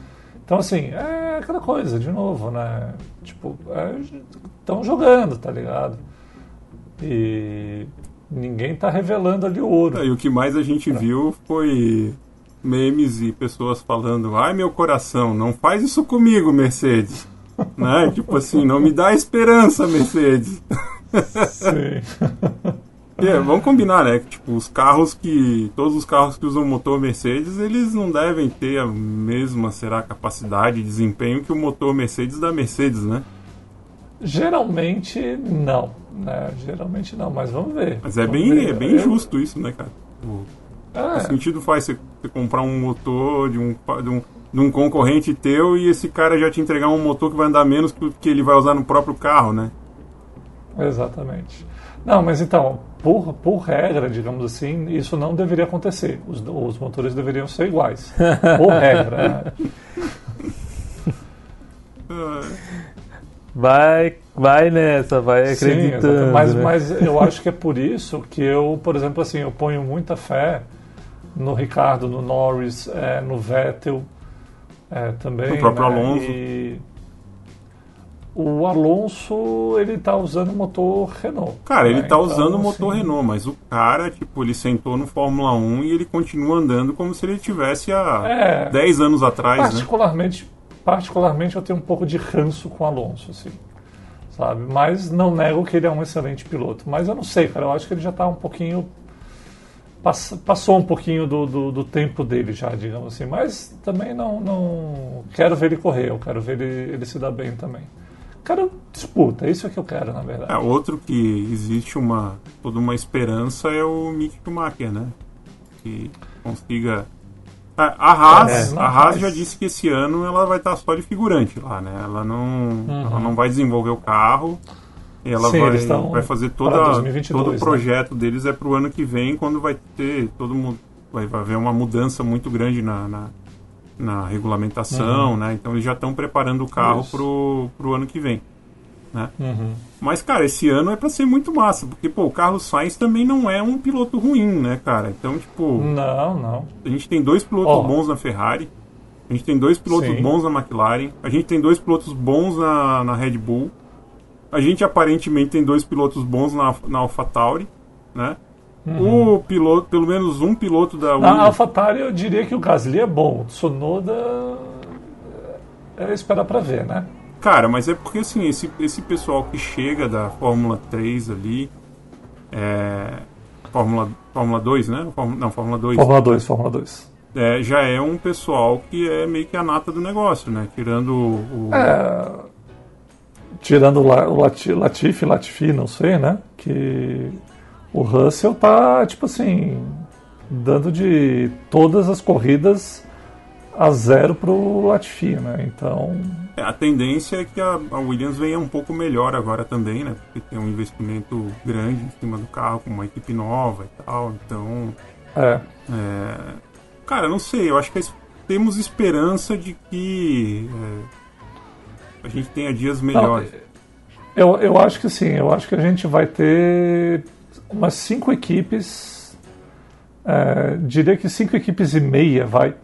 Então, assim, é aquela coisa, de novo, né? Tipo, estão jogando, tá ligado? E ninguém tá revelando ali o ouro. E o que mais a gente viu foi memes e pessoas falando: ai meu coração, não faz isso comigo, Mercedes. Né? Tipo assim, não me dá esperança, Mercedes. Sim. É, vamos combinar, né? Tipo, os carros que. Todos os carros que usam motor Mercedes, eles não devem ter a mesma, será, capacidade e desempenho que o motor Mercedes da Mercedes, né? Geralmente não, né? Geralmente não, mas vamos ver. Mas é Vamos bem, ver. é bem Eu- justo isso, né, cara? O, É. que sentido faz você, você comprar um motor de um, de, um, de um concorrente teu e esse cara já te entregar um motor que vai andar menos que o que ele vai usar no próprio carro, né? Exatamente. Não, mas então, por, por regra, digamos assim, isso não deveria acontecer. Os, os motores deveriam ser iguais. Por regra, né? Vai, vai nessa, vai Sim, acreditando. exato. mas, né? mas eu acho que é por isso que eu, por exemplo, assim, eu ponho muita fé no Ricardo, no Norris, é, no Vettel é, também. No próprio né? Alonso. E o Alonso, ele tá usando motor Renault. Cara, ele né? tá Então, usando o motor assim, Renault, mas o cara, tipo, ele sentou no Fórmula 1 e ele continua andando como se ele tivesse há É. 10 anos atrás, né? Particularmente, particularmente eu tenho um pouco de ranço com o Alonso, assim, sabe? Mas não nego que ele é um excelente piloto. Mas eu não sei, cara, eu acho que ele já tá um pouquinho... pass- Passou um pouquinho do, do, do tempo dele já, digamos assim. Mas também não, não... Quero ver ele correr, eu quero ver ele, ele se dar bem também. Quero disputa, é isso que eu quero, na verdade. É, outro que existe uma toda uma esperança é o Mick Schumacher, né? Que consiga. A, a Haas, É, a Haas já disse que esse ano ela vai estar só de figurante lá, né? Ela não, Uhum. ela não vai desenvolver o carro. E ela Sim, vai, vai fazer para toda 2022, todo o né? projeto deles é pro ano que vem, quando vai ter todo mundo vai, vai haver uma mudança muito grande na, na, na regulamentação, né? Então eles já estão preparando o carro Uhum. Pro, pro ano que vem. Né? Uhum. Mas, cara, esse ano é pra ser muito massa, porque, pô, o Carlos Sainz também não é um piloto ruim, né, cara? Então, tipo, Não, não. a gente tem dois pilotos Ó. bons na Ferrari, a gente tem dois pilotos Sim. bons na McLaren, a gente tem dois pilotos bons na, na Red Bull, a gente aparentemente tem dois pilotos bons na, na AlphaTauri, né? O piloto, pelo menos um piloto da Na AlphaTauri eu diria que o Gasly é bom. O Tsunoda é esperar pra ver, né? Cara, mas é porque assim, esse, esse pessoal que chega da Fórmula 3 ali, é, Fórmula, Fórmula 2, né? Fórmula, não, Fórmula 2. Fórmula 2, Fórmula 2. é, já é um pessoal que é meio que a nata do negócio, né? Tirando o. o- É, tirando o, La- o Lati- Latifi, Latifi, não sei, né? Que o Russell tá, tipo assim, dando de todas as corridas a zero pro Latifi, né? Então, A tendência é que a, a Williams venha um pouco melhor agora também, né? Porque tem um investimento grande em cima do carro, com uma equipe nova e tal. Então, é. é, cara, não sei. Eu acho que es- temos esperança de que é, a gente tenha dias melhores. Eu, eu acho que sim, eu acho que a gente vai ter umas cinco equipes, é, diria que cinco equipes e meia, vai,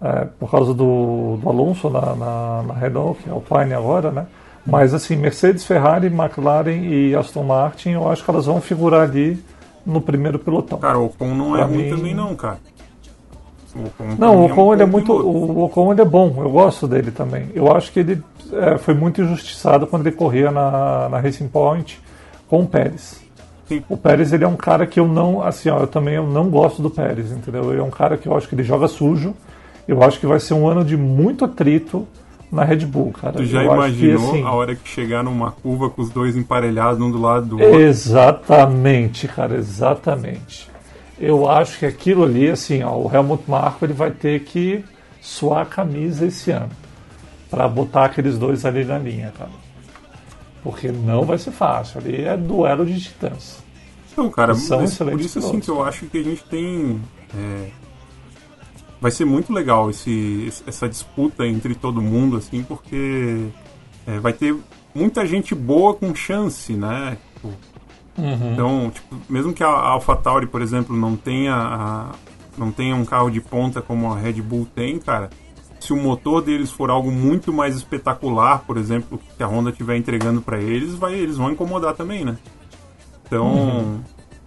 é, por causa do, do Alonso na, na, na Renault, que é o Alpine agora, né? Mas assim, Mercedes, Ferrari, McLaren e Aston Martin, eu acho que elas vão figurar ali no primeiro pelotão. Cara, o Ocon não é Pra ruim mim- também não, cara. Ocon Não, o um Ocon ele é bom muito, o Ocon ele é bom, eu gosto dele também. Eu acho que ele é, foi muito injustiçado quando ele corria na, na Racing Point com o Pérez. Sim. O Pérez ele é um cara que eu não, assim, ó, eu também eu não gosto do Pérez, entendeu? Ele é um cara que eu acho que ele joga sujo. Eu acho que vai ser um ano de muito atrito na Red Bull, cara. Tu já eu acho que, imaginou assim, a hora que chegar numa curva com os dois emparelhados um do lado do outro? Exatamente, cara, exatamente. Eu acho que aquilo ali, assim, ó, o Helmut Marko ele vai ter que suar a camisa esse ano para botar aqueles dois ali na linha, cara. Porque não vai ser fácil. Ali é duelo de titãs. Então, cara, São mas por isso assim que eu acho que a gente tem. é, vai ser muito legal esse- essa disputa entre todo mundo, assim, porque é, vai ter muita gente boa com chance, né? Tipo, Então, tipo, mesmo que a AlphaTauri, por exemplo, não tenha, a- não tenha um carro de ponta como a Red Bull tem, cara, se o motor deles for algo muito mais espetacular, por exemplo, que a Honda estiver entregando para eles, vai, eles vão incomodar também, né? Então,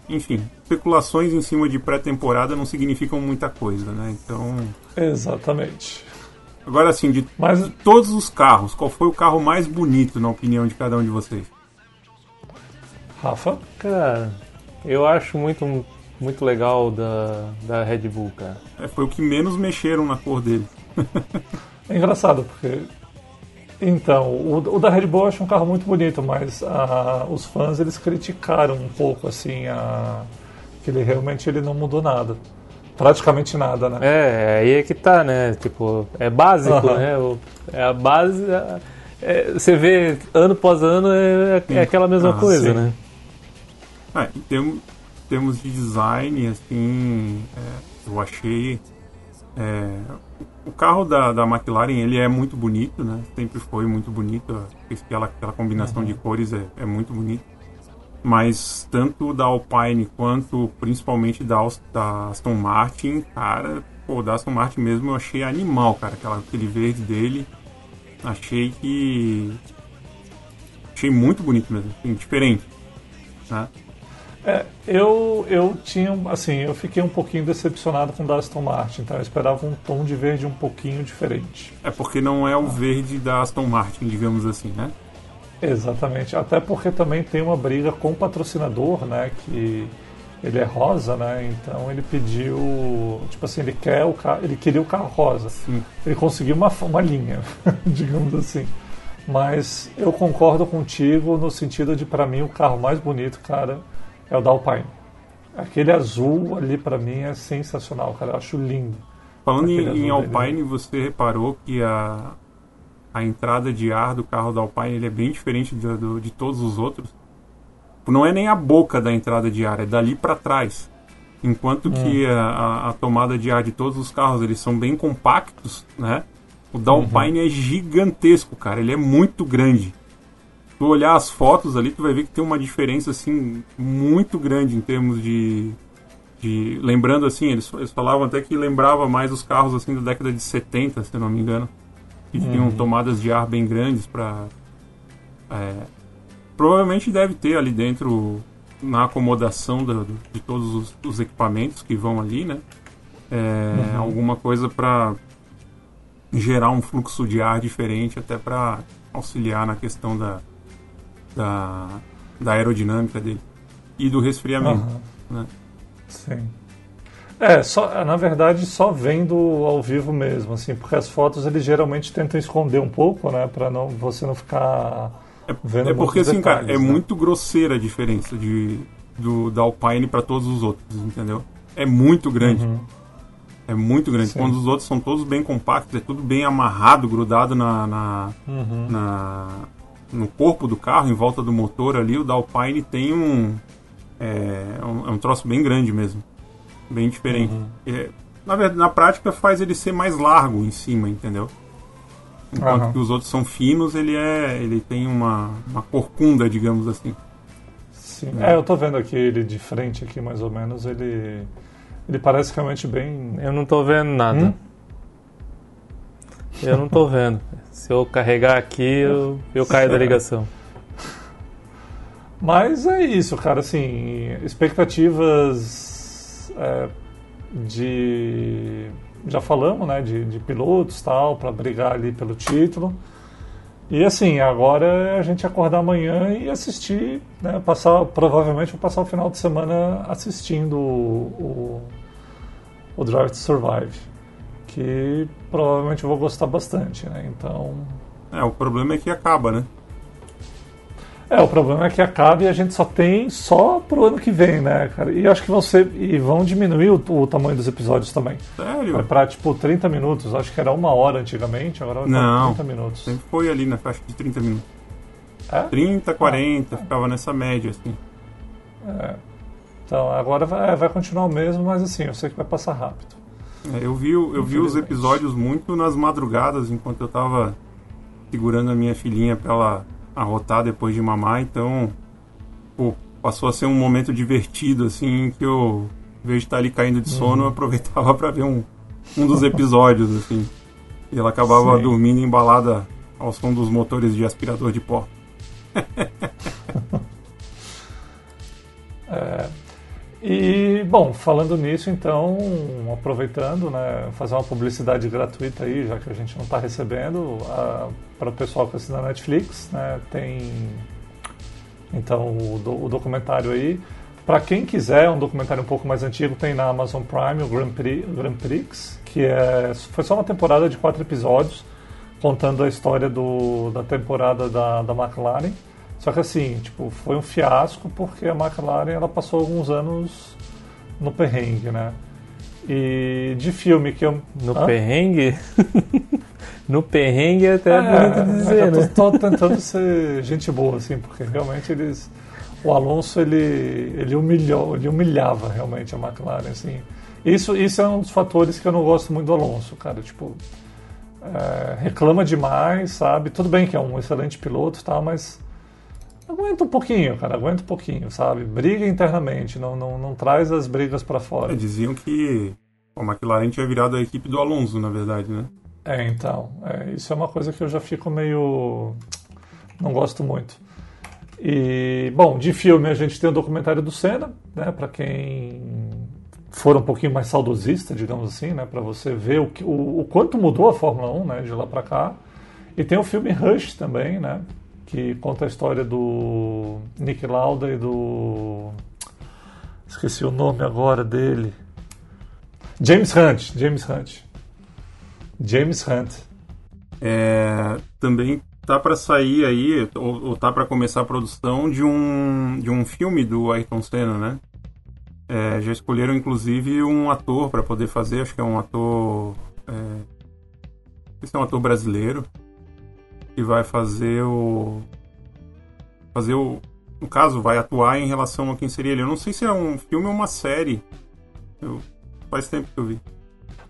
enfim, especulações em cima de pré-temporada não significam muita coisa, né? Então, Exatamente. agora assim, de Mas todos os carros, qual foi o carro mais bonito na opinião de cada um de vocês? Rafa, Cara, eu acho muito, muito legal da, da Red Bull, cara. É, foi o que menos mexeram na cor dele. é engraçado porque então o, o da Red Bull eu acho um carro muito bonito, mas ah, os fãs eles criticaram um pouco assim a, que ele realmente ele não mudou nada, praticamente nada, né? É, aí é que tá, né? Tipo, é básico, Aham. né? O- É a base. é- é- você vê ano após ano é, é aquela mesma Ah, coisa, sim. né? Ah, em termos, termos de design, assim, é, eu achei. é, o carro da, da McLaren ele é muito bonito, né? Sempre foi muito bonito. Aquela, aquela combinação de cores é, é muito bonito. Mas tanto da Alpine quanto principalmente da, da Aston Martin, cara, pô, da Aston Martin mesmo eu achei animal, cara. Aquela, aquele verde dele. Achei que Achei muito bonito mesmo, assim, diferente. Né? É, eu, eu tinha, assim, eu fiquei um pouquinho decepcionado com o da Aston Martin, então eu esperava um tom de verde um pouquinho diferente. É porque não é o verde da Aston Martin, digamos assim, né? Exatamente, até porque também tem uma briga com o patrocinador, né, que ele é rosa, né? Então ele pediu, tipo assim, ele quer o carro, ele queria o carro rosa. Sim. Ele conseguiu uma, uma linha, digamos assim. Mas eu concordo contigo no sentido de para mim o carro mais bonito, cara, é o da Alpine. Aquele azul ali para mim é sensacional, cara, eu acho lindo. Falando em, em Alpine, você reparou que a a entrada de ar do carro da Alpine ele é bem diferente de, de, de todos os outros não é nem a boca da entrada de ar, é dali para trás. Enquanto que hum. a, a, tomada de ar de todos os carros eles são bem compactos, né? O da Alpine uhum. é gigantesco, cara. Ele é muito grande. Tu olhar as fotos ali, tu vai ver que tem uma diferença assim muito grande em termos de, de lembrando assim, eles, eles falavam até que lembrava mais os carros assim da década de 70, se não me engano, que uhum. tinham tomadas de ar bem grandes para é, Provavelmente deve ter ali dentro, na acomodação do, de todos os, os, equipamentos que vão ali, né? É, uhum. Alguma coisa para gerar um fluxo de ar diferente, até para auxiliar na questão da, da, da, aerodinâmica dele e do resfriamento. Uhum. Né? Sim. É, só, na verdade, só vendo ao vivo mesmo, assim, porque as fotos eles geralmente tentam esconder um pouco, né, para não você não ficar é, é porque, assim, detalhes, cara, é né? muito grosseira a diferença de, do, da Alpine para todos os outros, entendeu? É muito grande. Uhum. É muito grande. Sim. Quando os outros são todos bem compactos, é tudo bem amarrado, grudado na, na, uhum. na, no corpo do carro, em volta do motor ali, o da Alpine tem um. É, um, é um troço bem grande mesmo. Bem diferente. Uhum. É, na, verdade, na prática faz ele ser mais largo em cima, entendeu? Enquanto uhum. que os outros são finos, ele é. ele tem uma, uma corcunda, digamos assim. Sim. É. é, eu tô vendo aqui ele de frente aqui, mais ou menos, ele. Ele parece realmente bem. Eu não tô vendo nada. Hum? Eu não tô vendo. Se eu carregar aqui, eu, eu caio da ligação. Mas é isso, cara. Assim, expectativas é, de já falamos, né, de, de pilotos tal, para brigar ali pelo título. E assim, agora é a gente acordar amanhã e assistir, né, passar, provavelmente vou passar o final de semana assistindo o, o, o Drive to Survive, que provavelmente eu vou gostar bastante, né, então... É, o problema é que acaba, né? É, o problema é que acaba e a gente só tem só pro ano que vem, né, cara? E acho que vão ser. E vão diminuir o, o tamanho dos episódios também. Sério? Vai pra tipo 30 minutos. Acho que era uma hora antigamente, agora vai Não, 30 minutos. Sempre foi ali na faixa de 30 minutos. É? 30, 40, ah, ficava nessa média, assim. É. Então, agora vai, é, vai continuar o mesmo, mas assim, eu sei que vai passar rápido. É, eu vi, eu vi os episódios muito nas madrugadas, enquanto eu tava segurando a minha filhinha pra ela arrotar depois de mamar, então pô, passou a ser um momento divertido, assim, que eu, em vez de estar ali caindo de sono, uhum. eu aproveitava para ver um, um dos episódios, assim. E ela acabava Sim. dormindo embalada ao som dos motores de aspirador de pó. é, e, bom, falando nisso, então, aproveitando, né, fazer uma publicidade gratuita aí, já que a gente não está recebendo, para o pessoal que assina Netflix, né, tem, então, o, o documentário aí. Para quem quiser, um documentário um pouco mais antigo, tem na Amazon Prime o Grand Prix, Grand Prix que é, foi só uma temporada de quatro episódios, contando a história do, da temporada da, da McLaren. Só que assim, tipo, foi um fiasco porque a McLaren ela passou alguns anos no perrengue, né? E de filme que eu. No Hã? perrengue? no perrengue é até é, bonito dizer, né? Tô, tô tentando ser gente boa, assim, porque realmente eles. O Alonso ele, ele humilhou, ele humilhava realmente a McLaren, assim. Isso, isso é um dos fatores que eu não gosto muito do Alonso, cara. Tipo, é, reclama demais, sabe? Tudo bem que é um excelente piloto, tá? Mas Aguenta um pouquinho, cara, aguenta um pouquinho, sabe? Briga internamente, não, não, não traz as brigas para fora. É, diziam que a McLaren tinha virado a equipe do Alonso, na verdade, né? É, então. É, isso é uma coisa que eu já fico meio. Não gosto muito. E, bom, de filme a gente tem o documentário do Senna, né, para quem for um pouquinho mais saudosista, digamos assim, né, para você ver o, o, o, quanto mudou a Fórmula 1 né, de lá para cá. E tem o filme Rush também, né, que conta a história do Nick Lauda e do. Esqueci o nome agora dele. James Hunt. James Hunt. James Hunt. É, também tá para sair aí, ou, ou tá para começar a produção de um, de um filme do Ayrton Senna, né? É, já escolheram inclusive um ator para poder fazer, acho que é um ator. É, esse é um ator brasileiro que vai fazer o. Fazer o. No caso, vai atuar em relação a quem seria ele. Eu não sei se é um filme ou uma série. Eu, faz tempo que eu vi.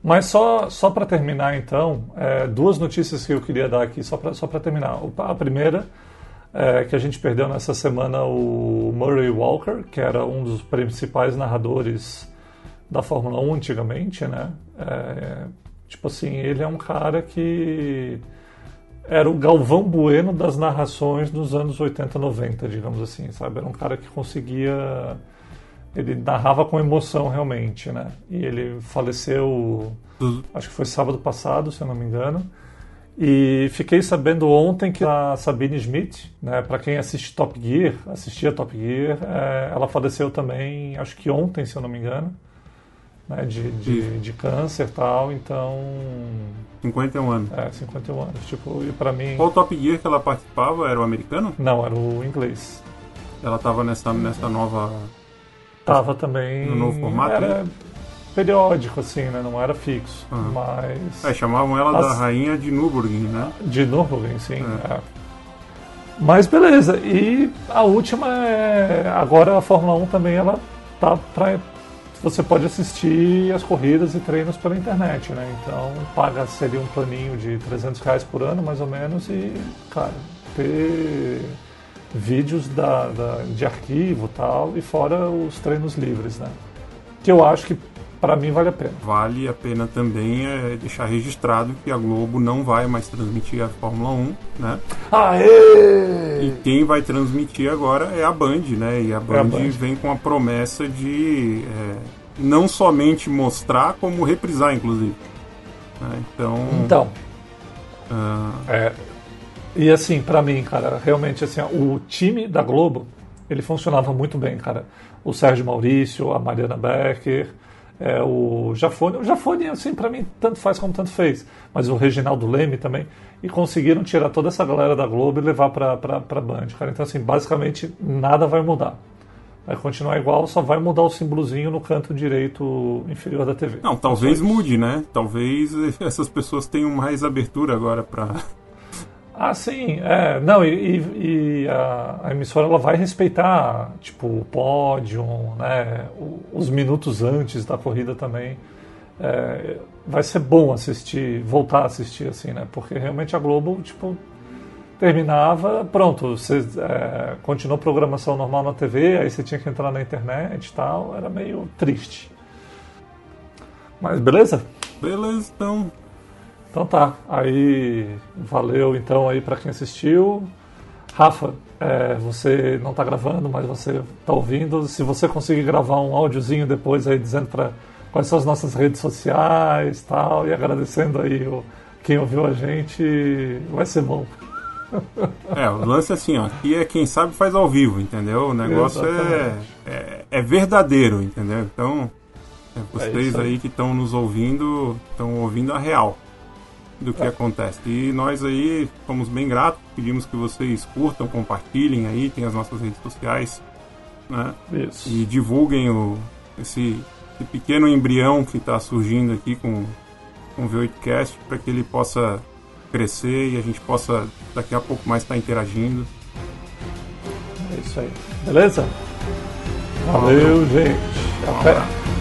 Mas só, só para terminar, então, é, duas notícias que eu queria dar aqui, só para só terminar. A primeira é que a gente perdeu nessa semana o Murray Walker, que era um dos principais narradores da Fórmula 1 antigamente, né? É, tipo assim, ele é um cara que era o Galvão Bueno das narrações dos anos 80, 90, digamos assim, sabe? Era um cara que conseguia ele narrava com emoção realmente, né? E ele faleceu, acho que foi sábado passado, se eu não me engano. E fiquei sabendo ontem que a Sabine Schmidt, né, para quem assiste Top Gear, assistia Top Gear, é, ela faleceu também, acho que ontem, se eu não me engano, né, de, de, de câncer e tal, então... 51 anos. É, 51 anos. Tipo, e para mim... Qual Top Gear que ela participava? Era o americano? Não, era o inglês. Ela estava nessa, nessa nova Tava também. No novo formato? Era né? periódico, assim, né? Não era fixo. Uhum. Mas. É, chamavam ela As... da rainha de Nürburgring, né? De Nürburgring, sim. É. É. Mas beleza. E a última é. Agora a Fórmula 1 também ela tá pra. Você pode assistir as corridas e treinos pela internet, né? Então paga seria um planinho de 300 reais por ano, mais ou menos, e, cara, ter vídeos da, da, de arquivo tal, e fora os treinos livres, né? Que eu acho que para mim vale a pena. Vale a pena também é deixar registrado que a Globo não vai mais transmitir a Fórmula 1, né? Aê! E quem vai transmitir agora é a Band, né? E a Band, é a Band. vem com a promessa de é, não somente mostrar, como reprisar, inclusive. Né? Então. Então. Uh... É, e assim, para mim, cara, realmente assim, o time da Globo, ele funcionava muito bem, cara. O Sérgio Maurício, a Mariana Becker, é, o Jafone. O Jafone, assim, para mim, tanto faz como tanto fez. Mas o Reginaldo Leme também. E conseguiram tirar toda essa galera da Globo e levar pra, pra, Band, cara. Então, assim, basicamente, nada vai mudar. Vai continuar igual, só vai mudar o símbolozinho no canto direito inferior da TV. Não, talvez mude, né? Talvez essas pessoas tenham mais abertura agora para ah, sim. É, não, e, e a, a, emissora ela vai respeitar tipo, o pódio, né, os minutos antes da corrida também. É, vai ser bom assistir, voltar a assistir assim, né? Porque realmente a Globo, tipo, terminava, pronto, você é, continuou programação normal na TV, aí você tinha que entrar na internet e tal, era meio triste. Mas beleza? Beleza, então. Então tá, aí valeu então aí para quem assistiu. Rafa, é, você não está gravando, mas você está ouvindo. Se você conseguir gravar um áudiozinho depois aí dizendo para quais são as nossas redes sociais tal, e agradecendo aí o, quem ouviu a gente, vai ser bom. É, o lance é assim, ó, aqui é quem sabe faz ao vivo, entendeu? O negócio é, é, é, verdadeiro, entendeu? Então, é, vocês aí. aí que estão nos ouvindo, estão ouvindo a real do que acontece. E nós aí somos bem gratos, pedimos que vocês curtam, compartilhem aí, tem as nossas redes sociais, né? Isso. E divulguem o, esse, esse pequeno embrião que está surgindo aqui com, com o V8Cast para que ele possa crescer e a gente possa daqui a pouco mais estar tá interagindo. É isso aí. Beleza? Valeu, Valeu. gente. Até.